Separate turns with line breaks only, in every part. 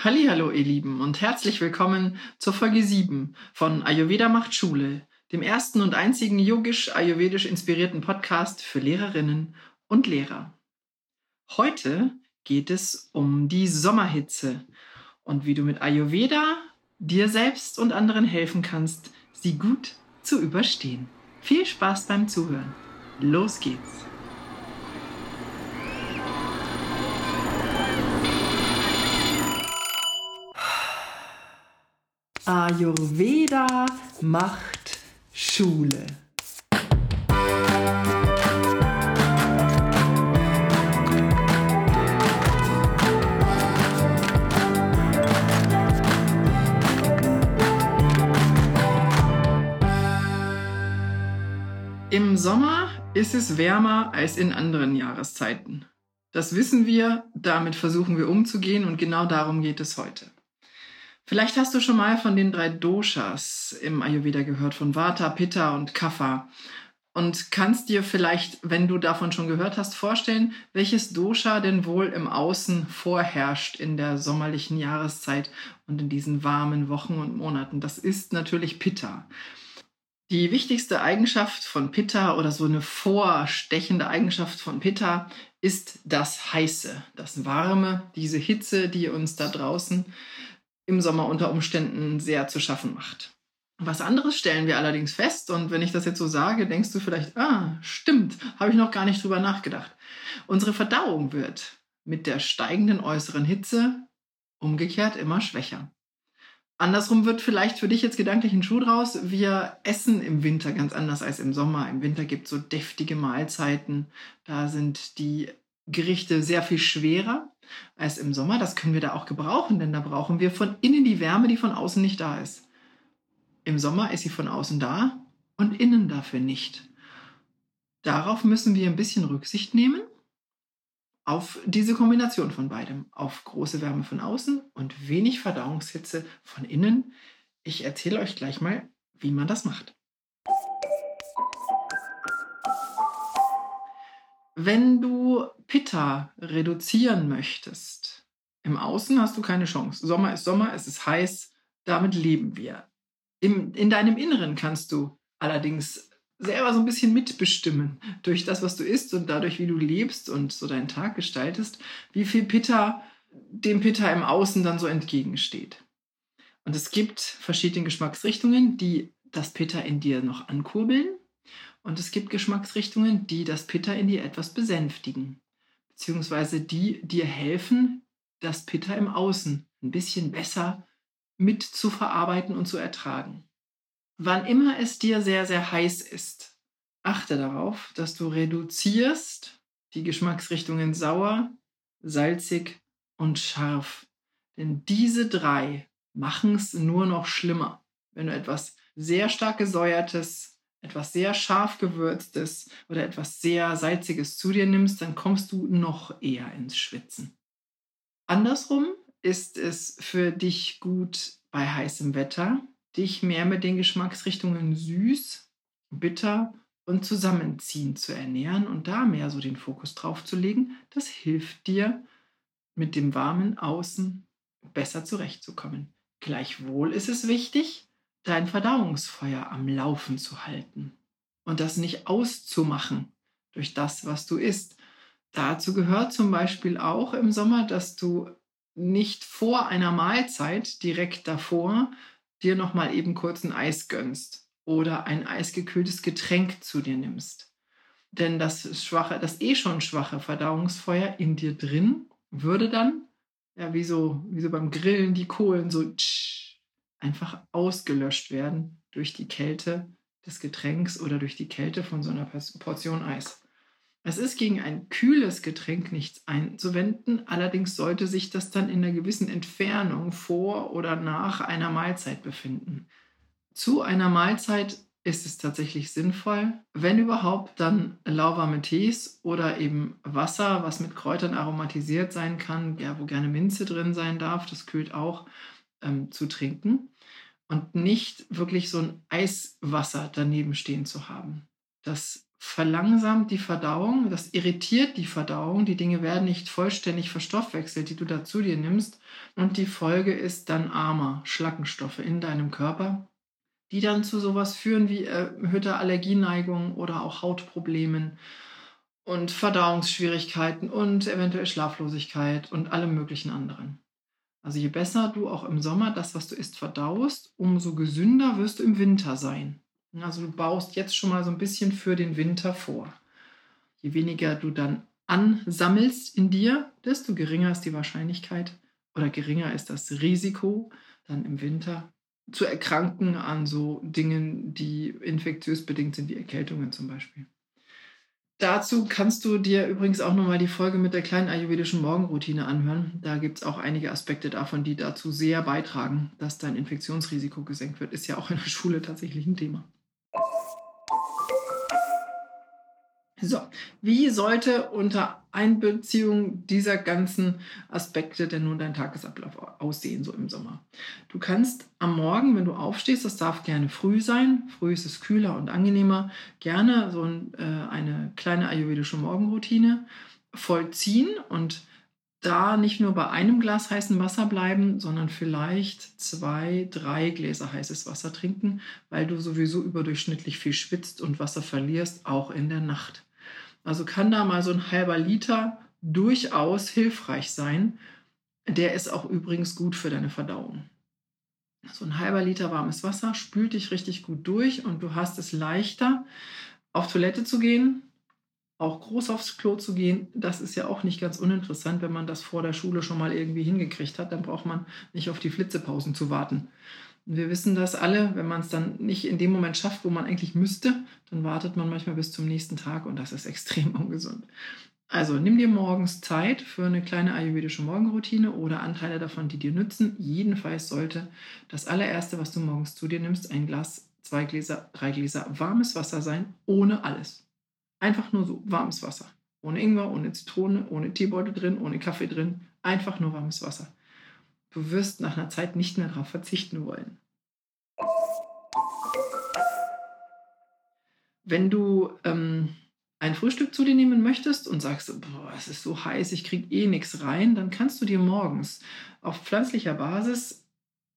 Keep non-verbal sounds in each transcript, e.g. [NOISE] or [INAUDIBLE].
Hallo, ihr Lieben, und herzlich willkommen zur Folge 7 von Ayurveda macht Schule, dem ersten und einzigen yogisch-ayurvedisch inspirierten Podcast für Lehrerinnen und Lehrer. Heute geht es um die Sommerhitze und wie du mit Ayurveda dir selbst und anderen helfen kannst, sie gut zu überstehen. Viel Spaß beim Zuhören. Los geht's! Ayurveda macht Schule. Im Sommer ist es wärmer als in anderen Jahreszeiten. Das wissen wir, damit versuchen wir umzugehen und genau darum geht es heute. Vielleicht hast du schon mal von den drei Doshas im Ayurveda gehört, von Vata, Pitta und Kapha. Und kannst dir vielleicht, wenn du davon schon gehört hast, vorstellen, welches Dosha denn wohl im Außen vorherrscht in der sommerlichen Jahreszeit und in diesen warmen Wochen und Monaten. Das ist natürlich Pitta. Die wichtigste Eigenschaft von Pitta oder so eine vorstechende Eigenschaft von Pitta ist das Heiße, das Warme, diese Hitze, die uns da draußen im Sommer unter Umständen sehr zu schaffen macht. Was anderes stellen wir allerdings fest, und wenn ich das jetzt so sage, denkst du vielleicht, ah, stimmt, habe ich noch gar nicht drüber nachgedacht. Unsere Verdauung wird mit der steigenden äußeren Hitze umgekehrt immer schwächer. Andersrum wird vielleicht für dich jetzt gedanklich ein Schuh draus. Wir essen im Winter ganz anders als im Sommer. Im Winter gibt es so deftige Mahlzeiten. Da sind die Gerichte sehr viel schwerer als im Sommer. Das können wir da auch gebrauchen, denn da brauchen wir von innen die Wärme, die von außen nicht da ist. Im Sommer ist sie von außen da und innen dafür nicht. Darauf müssen wir ein bisschen Rücksicht nehmen, auf diese Kombination von beidem, auf große Wärme von außen und wenig Verdauungshitze von innen. Ich erzähle euch gleich mal, wie man das macht. Wenn du Pitta reduzieren möchtest, im Außen hast du keine Chance. Sommer ist Sommer, es ist heiß, damit leben wir. Im, in deinem Inneren kannst du allerdings selber so ein bisschen mitbestimmen durch das, was du isst und dadurch, wie du lebst und so deinen Tag gestaltest, wie viel Pitta dem Pitta im Außen dann so entgegensteht. Und es gibt verschiedene Geschmacksrichtungen, die das Pitta in dir noch ankurbeln und es gibt Geschmacksrichtungen, die das Pitta in dir etwas besänftigen, beziehungsweise die dir helfen, das Pitta im Außen ein bisschen besser mit zu verarbeiten und zu ertragen. Wann immer es dir sehr, sehr heiß ist, achte darauf, dass du reduzierst die Geschmacksrichtungen sauer, salzig und scharf. Denn diese drei machen es nur noch schlimmer. Wenn du etwas sehr stark gesäuertes, etwas sehr scharf gewürztes oder etwas sehr salziges zu dir nimmst, dann kommst du noch eher ins Schwitzen. Andersrum ist es für dich gut bei heißem Wetter, dich mehr mit den Geschmacksrichtungen süß, bitter und zusammenziehen zu ernähren und da mehr so den Fokus drauf zu legen. Das hilft dir, mit dem warmen Außen besser zurechtzukommen. Gleichwohl ist es wichtig, dein Verdauungsfeuer am Laufen zu halten und das nicht auszumachen durch das, was du isst. Dazu gehört zum Beispiel auch im Sommer, dass du nicht vor einer Mahlzeit direkt davor dir noch mal eben kurz ein Eis gönnst oder ein eisgekühltes Getränk zu dir nimmst. Denn das schwache, das eh schon schwache Verdauungsfeuer in dir drin würde dann ja wie so wie so beim Grillen die Kohlen so tsch, einfach ausgelöscht werden durch die Kälte des Getränks oder durch die Kälte von so einer Portion Eis. Es ist gegen ein kühles Getränk nichts einzuwenden, allerdings sollte sich das dann in einer gewissen Entfernung vor oder nach einer Mahlzeit befinden. Zu einer Mahlzeit ist es tatsächlich sinnvoll, wenn überhaupt, dann lauwarme Tees oder eben Wasser, was mit Kräutern aromatisiert sein kann, ja, wo gerne Minze drin sein darf, das kühlt auch, ähm, zu trinken und nicht wirklich so ein Eiswasser daneben stehen zu haben. Das verlangsamt die Verdauung, das irritiert die Verdauung, die Dinge werden nicht vollständig verstoffwechselt, die du da zu dir nimmst und die Folge ist dann armer Schlackenstoffe in deinem Körper, die dann zu sowas führen wie erhöhter Allergieneigung oder auch Hautproblemen und Verdauungsschwierigkeiten und eventuell Schlaflosigkeit und allem möglichen anderen. Also je besser du auch im Sommer das, was du isst, verdaust, umso gesünder wirst du im Winter sein. Also du baust jetzt schon mal so ein bisschen für den Winter vor. Je weniger du dann ansammelst in dir, desto geringer ist die Wahrscheinlichkeit oder geringer ist das Risiko, dann im Winter zu erkranken an so Dingen, die infektiös bedingt sind, wie Erkältungen zum Beispiel. Dazu kannst du dir übrigens auch nochmal die Folge mit der kleinen ayurvedischen Morgenroutine anhören. Da gibt es auch einige Aspekte davon, die dazu sehr beitragen, dass dein Infektionsrisiko gesenkt wird. Ist ja auch in der Schule tatsächlich ein Thema. So, wie sollte unter Einbeziehung dieser ganzen Aspekte denn nun dein Tagesablauf aussehen, so im Sommer? Du kannst am Morgen, wenn du aufstehst, das darf gerne früh sein, früh ist es kühler und angenehmer, gerne so ein, äh, eine kleine ayurvedische Morgenroutine vollziehen und da nicht nur bei einem Glas heißen Wasser bleiben, sondern vielleicht zwei, drei Gläser heißes Wasser trinken, weil du sowieso überdurchschnittlich viel schwitzt und Wasser verlierst, auch in der Nacht. Also kann da mal so ein halber Liter durchaus hilfreich sein. Der ist auch übrigens gut für deine Verdauung. So ein halber Liter warmes Wasser spült dich richtig gut durch und du hast es leichter, auf Toilette zu gehen, auch groß aufs Klo zu gehen. Das ist ja auch nicht ganz uninteressant, wenn man das vor der Schule schon mal irgendwie hingekriegt hat. Dann braucht man nicht auf die Flitzepausen zu warten. Wir wissen das alle, wenn man es dann nicht in dem Moment schafft, wo man eigentlich müsste, dann wartet man manchmal bis zum nächsten Tag und das ist extrem [LAUGHS] ungesund. Also nimm dir morgens Zeit für eine kleine ayurvedische Morgenroutine oder Anteile davon, die dir nützen. Jedenfalls sollte das allererste, was du morgens zu dir nimmst, ein Glas, zwei Gläser, drei Gläser warmes Wasser sein, ohne alles. Einfach nur so warmes Wasser. Ohne Ingwer, ohne Zitrone, ohne Teebeutel drin, ohne Kaffee drin. Einfach nur warmes Wasser. Du wirst nach einer Zeit nicht mehr darauf verzichten wollen. Wenn du ähm, ein Frühstück zu dir nehmen möchtest und sagst, boah, es ist so heiß, ich kriege eh nichts rein, dann kannst du dir morgens auf pflanzlicher Basis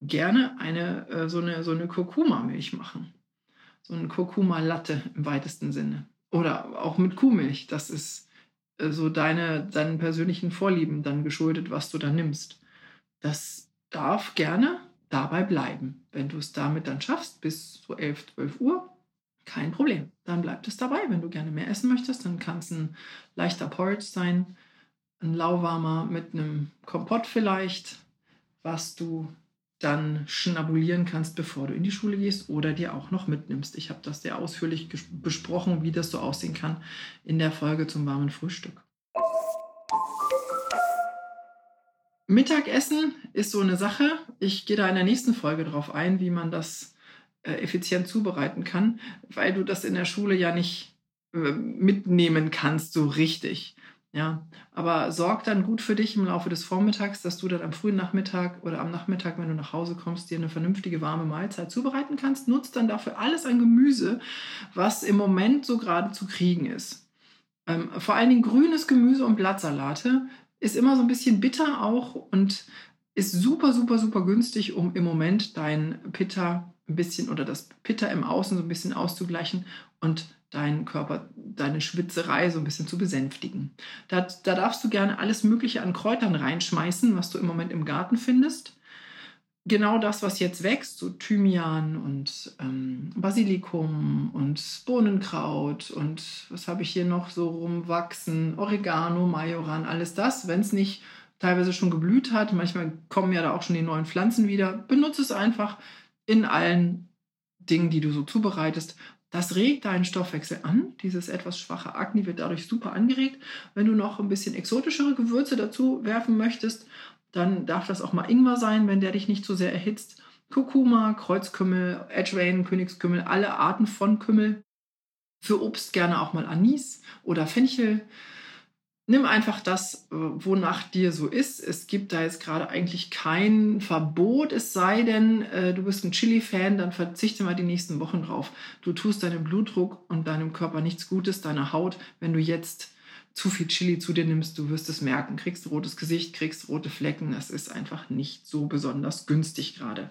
gerne eine, äh, so eine, so eine Kurkuma-Milch machen. So eine Kurkuma-Latte im weitesten Sinne. Oder auch mit Kuhmilch. Das ist äh, so deine, deinen persönlichen Vorlieben dann geschuldet, was du da nimmst. Das darf gerne dabei bleiben. Wenn du es damit dann schaffst, bis so 11, 12 Uhr, kein Problem. Dann bleibt es dabei. Wenn du gerne mehr essen möchtest, dann kann es ein leichter Porridge sein, ein lauwarmer mit einem Kompott vielleicht, was du dann schnabulieren kannst, bevor du in die Schule gehst oder dir auch noch mitnimmst. Ich habe das sehr ausführlich besprochen, wie das so aussehen kann in der Folge zum warmen Frühstück. Mittagessen ist so eine Sache. Ich gehe da in der nächsten Folge drauf ein, wie man das äh, effizient zubereiten kann, weil du das in der Schule ja nicht äh, mitnehmen kannst so richtig. Ja, aber sorg dann gut für dich im Laufe des Vormittags, dass du dann am frühen Nachmittag oder am Nachmittag, wenn du nach Hause kommst, dir eine vernünftige warme Mahlzeit zubereiten kannst. Nutzt dann dafür alles an Gemüse, was im Moment so gerade zu kriegen ist. Ähm, vor allen Dingen grünes Gemüse und Blattsalate ist immer so ein bisschen bitter auch und ist super, super, super günstig, um im Moment dein Pitta ein bisschen oder das Pitta im Außen so ein bisschen auszugleichen und deinen Körper, deine Schwitzerei so ein bisschen zu besänftigen. Da, da darfst du gerne alles Mögliche an Kräutern reinschmeißen, was du im Moment im Garten findest genau das, was jetzt wächst, so Thymian und ähm, Basilikum und Bohnenkraut und was habe ich hier noch so rumwachsen, Oregano, Majoran, alles das, wenn es nicht teilweise schon geblüht hat, manchmal kommen ja da auch schon die neuen Pflanzen wieder, benutze es einfach in allen Dingen, die du so zubereitest. Das regt deinen Stoffwechsel an. Dieses etwas schwache Akne wird dadurch super angeregt. Wenn du noch ein bisschen exotischere Gewürze dazu werfen möchtest, dann darf das auch mal Ingwer sein, wenn der dich nicht zu so sehr erhitzt. Kurkuma, Kreuzkümmel, Edgewain, Königskümmel, alle Arten von Kümmel. Für Obst gerne auch mal Anis oder Fenchel. nimm einfach das, wonach dir so ist. Es gibt da jetzt gerade eigentlich kein Verbot, es sei denn, äh, du bist ein Chili-Fan, dann verzichte mal die nächsten Wochen drauf. Du tust deinem Blutdruck und deinem Körper nichts Gutes, deiner Haut, wenn du jetzt zu viel Chili zu dir nimmst, du wirst es merken. Kriegst rotes Gesicht, kriegst rote Flecken. Das ist einfach nicht so besonders günstig gerade.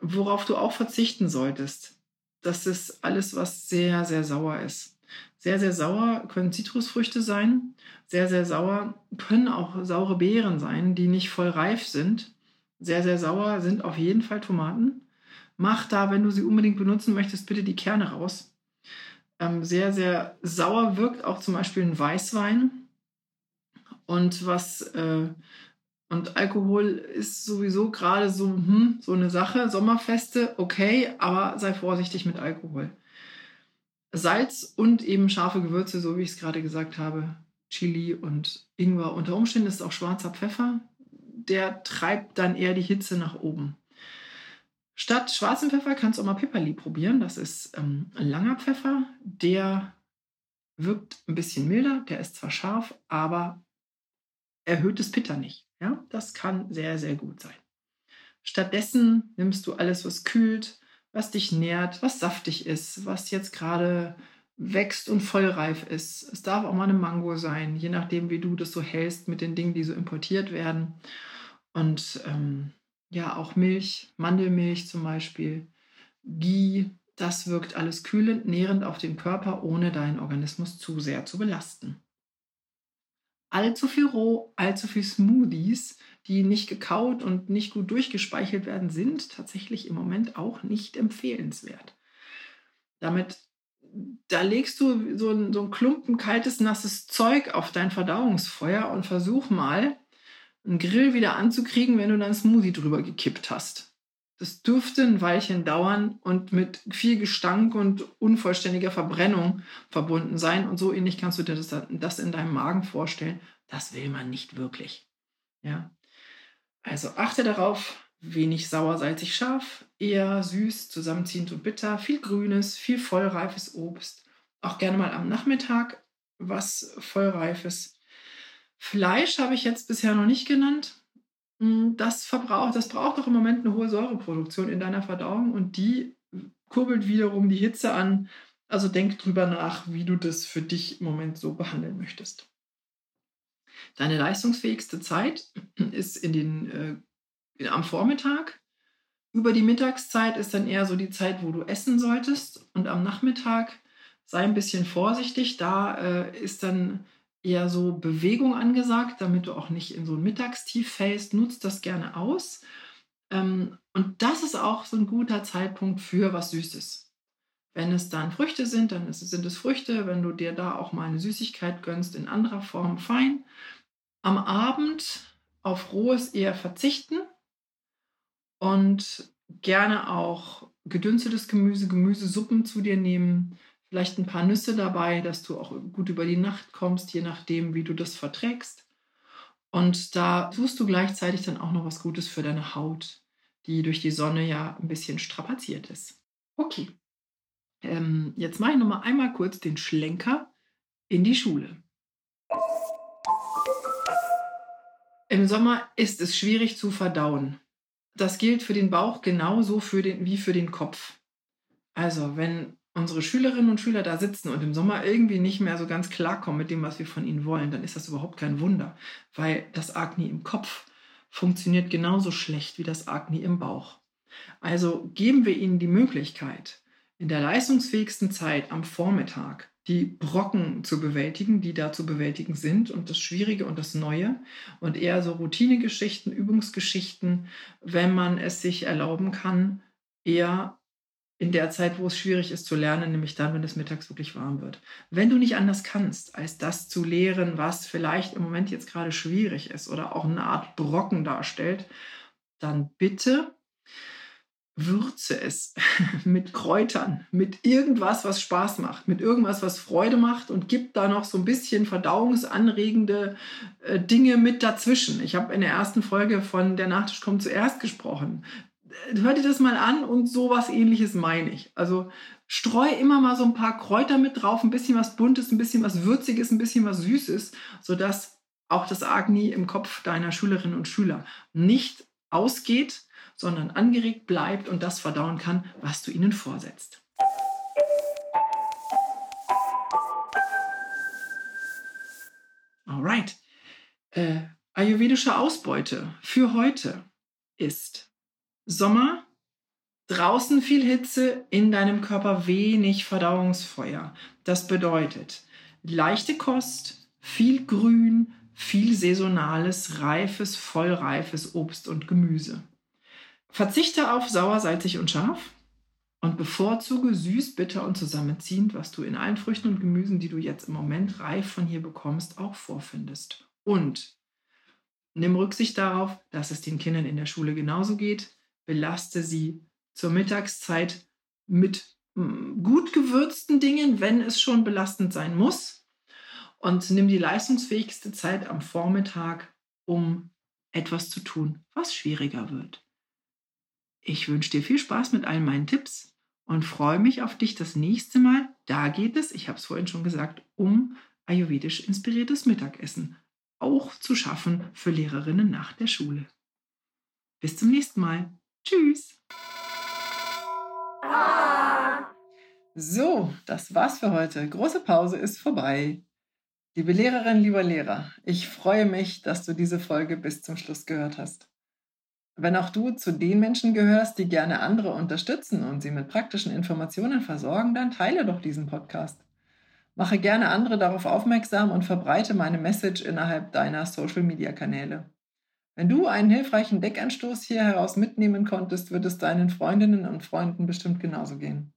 Worauf du auch verzichten solltest, das ist alles, was sehr, sehr sauer ist. Sehr, sehr sauer können Zitrusfrüchte sein. Sehr, sehr sauer können auch saure Beeren sein, die nicht voll reif sind. Sehr, sehr sauer sind auf jeden Fall Tomaten. Mach da, wenn du sie unbedingt benutzen möchtest, bitte die Kerne raus. Ähm, sehr, sehr sauer wirkt auch zum Beispiel ein Weißwein. Und was äh, und Alkohol ist sowieso gerade so, hm, so eine Sache. Sommerfeste, okay, aber sei vorsichtig mit Alkohol. Salz und eben scharfe Gewürze, so wie ich es gerade gesagt habe, Chili und Ingwer. Unter Umständen ist auch schwarzer Pfeffer. Der treibt dann eher die Hitze nach oben. Statt schwarzen Pfeffer kannst du auch mal Pipperli probieren. Das ist ähm, langer Pfeffer. Der wirkt ein bisschen milder. Der ist zwar scharf, aber erhöht das Pitter nicht. Ja, das kann sehr, sehr gut sein. Stattdessen nimmst du alles, was kühlt, was dich nährt, was saftig ist, was jetzt gerade wächst und vollreif ist. Es darf auch mal eine Mango sein, je nachdem, wie du das so hältst mit den Dingen, die so importiert werden. Und ähm, ja, auch Milch, Mandelmilch zum Beispiel, Ghee, das wirkt alles kühlend, nährend auf den Körper, ohne deinen Organismus zu sehr zu belasten. Allzu viel Roh, allzu viel Smoothies, die nicht gekaut und nicht gut durchgespeichelt werden, sind tatsächlich im Moment auch nicht empfehlenswert. Damit, da legst du so ein, so ein Klumpen kaltes, nasses Zeug auf dein Verdauungsfeuer und versuch mal, einen Grill wieder anzukriegen, wenn du dann Smoothie drüber gekippt hast. Das dürfte ein Weilchen dauern und mit viel Gestank und unvollständiger Verbrennung verbunden sein. Und so ähnlich kannst du dir das, das in deinem Magen vorstellen. Das will man nicht wirklich. Ja. Also achte darauf, wenig sauer, salzig, scharf, eher süß, zusammenziehend und bitter, viel grünes, viel vollreifes Obst. Auch gerne mal am Nachmittag was vollreifes Fleisch habe ich jetzt bisher noch nicht genannt. Hm, das verbraucht, das braucht doch im Moment eine hohe Säureproduktion in deiner Verdauung und die kurbelt wiederum die Hitze an. Also denk drüber nach, wie du das für dich im Moment so behandeln möchtest. Deine leistungsfähigste Zeit ist in den, äh, am Vormittag. Über die Mittagszeit ist dann eher so die Zeit, wo du essen solltest. Und am Nachmittag sei ein bisschen vorsichtig. Da äh, ist dann eher so Bewegung angesagt, damit du auch nicht in so ein Mittagstief fällst. Nutzt das gerne aus. Ähm, und das ist auch so ein guter Zeitpunkt für was Süßes. Wenn es dann Früchte sind, dann sind es Früchte. Wenn du dir da auch mal eine Süßigkeit gönnst in anderer Form, fein. Am Abend auf Rohes eher verzichten und gerne auch gedünstetes Gemüse, Gemüsesuppen zu dir nehmen, vielleicht ein paar Nüsse dabei, dass du auch gut über die Nacht kommst, je nachdem, wie du das verträgst. Und da tust du gleichzeitig dann auch noch was Gutes für deine Haut, die durch die Sonne ja ein bisschen strapaziert ist. Okay, ähm, jetzt mache ich noch mal einmal kurz den Schlenker in die Schule. Im Sommer ist es schwierig zu verdauen. Das gilt für den Bauch genauso für den, wie für den Kopf. Also, wenn unsere Schülerinnen und Schüler da sitzen und im Sommer irgendwie nicht mehr so ganz klarkommen mit dem, was wir von ihnen wollen, dann ist das überhaupt kein Wunder, weil das Agni im Kopf funktioniert genauso schlecht wie das Agni im Bauch. Also geben wir ihnen die Möglichkeit, in der leistungsfähigsten Zeit am Vormittag die Brocken zu bewältigen, die da zu bewältigen sind und das Schwierige und das Neue und eher so Routinegeschichten, Übungsgeschichten, wenn man es sich erlauben kann, eher in der Zeit, wo es schwierig ist zu lernen, nämlich dann, wenn es mittags wirklich warm wird. Wenn du nicht anders kannst, als das zu lehren, was vielleicht im Moment jetzt gerade schwierig ist oder auch eine Art Brocken darstellt, dann bitte würze es [LAUGHS] mit Kräutern, mit irgendwas, was Spaß macht, mit irgendwas, was Freude macht und gib da noch so ein bisschen verdauungsanregende äh, Dinge mit dazwischen. Ich habe in der ersten Folge von Der Nachtisch kommt zuerst gesprochen hör dir das mal an und sowas ähnliches meine ich. Also streu immer mal so ein paar Kräuter mit drauf, ein bisschen was Buntes, ein bisschen was Würziges, ein bisschen was Süßes, sodass auch das Agni im Kopf deiner Schülerinnen und Schüler nicht ausgeht, sondern angeregt bleibt und das verdauen kann, was du ihnen vorsetzt. Alright. Äh, ayurvedische Ausbeute für heute ist Sommer, draußen viel Hitze, in deinem Körper wenig Verdauungsfeuer. Das bedeutet leichte Kost, viel Grün, viel saisonales, reifes, vollreifes Obst und Gemüse. Verzichte auf sauer, salzig und scharf und bevorzuge süß, bitter und zusammenziehend, was du in allen Früchten und Gemüsen, die du jetzt im Moment reif von hier bekommst, auch vorfindest. Und nimm Rücksicht darauf, dass es den Kindern in der Schule genauso geht. Belaste sie zur Mittagszeit mit mm, gut gewürzten Dingen, wenn es schon belastend sein muss und nimm die leistungsfähigste Zeit am Vormittag, um etwas zu tun, was schwieriger wird. Ich wünsche dir viel Spaß mit all meinen Tipps und freue mich auf dich das nächste Mal. Da geht es, ich habe es vorhin schon gesagt, um ayurvedisch inspiriertes Mittagessen, auch zu schaffen für Lehrerinnen nach der Schule. Bis zum nächsten Mal. Tschüss. So, das war's für heute. Große Pause ist vorbei. Liebe Lehrerin, lieber Lehrer, ich freue mich, dass du diese Folge bis zum Schluss gehört hast. Wenn auch du zu den Menschen gehörst, die gerne andere unterstützen und sie mit praktischen Informationen versorgen, dann teile doch diesen Podcast. Mache gerne andere darauf aufmerksam und verbreite meine Message innerhalb deiner Social-Media-Kanäle. Wenn du einen hilfreichen Deckanstoß hier heraus mitnehmen konntest, wird es deinen Freundinnen und Freunden bestimmt genauso gehen.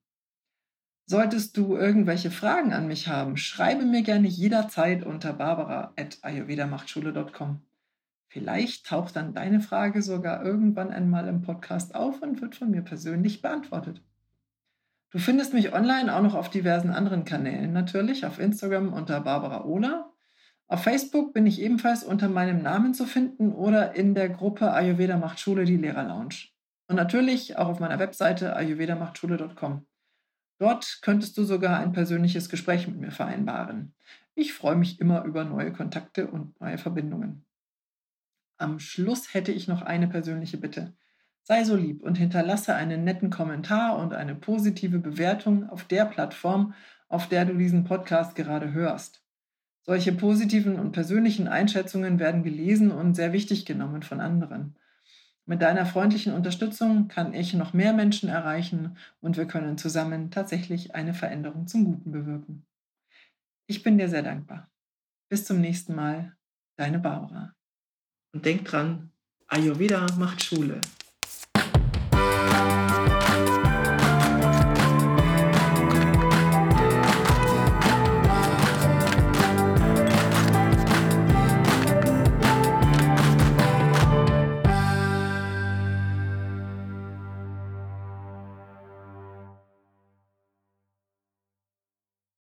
Solltest du irgendwelche Fragen an mich haben, schreibe mir gerne jederzeit unter barbara.ayurvedamachtschule.com. Vielleicht taucht dann deine Frage sogar irgendwann einmal im Podcast auf und wird von mir persönlich beantwortet. Du findest mich online auch noch auf diversen anderen Kanälen, natürlich auf Instagram unter Barbara Ola. Auf Facebook bin ich ebenfalls unter meinem Namen zu finden oder in der Gruppe Ayurveda macht Schule, die Lehrerlounge. Und natürlich auch auf meiner Webseite ayurvedamachtschule.com. Dort könntest du sogar ein persönliches Gespräch mit mir vereinbaren. Ich freue mich immer über neue Kontakte und neue Verbindungen. Am Schluss hätte ich noch eine persönliche Bitte. Sei so lieb und hinterlasse einen netten Kommentar und eine positive Bewertung auf der Plattform, auf der du diesen Podcast gerade hörst. Solche positiven und persönlichen Einschätzungen werden gelesen und sehr wichtig genommen von anderen. Mit deiner freundlichen Unterstützung kann ich noch mehr Menschen erreichen und wir können zusammen tatsächlich eine Veränderung zum Guten bewirken. Ich bin dir sehr dankbar. Bis zum nächsten Mal, deine Barbara. Und denk dran, Ayurveda macht Schule.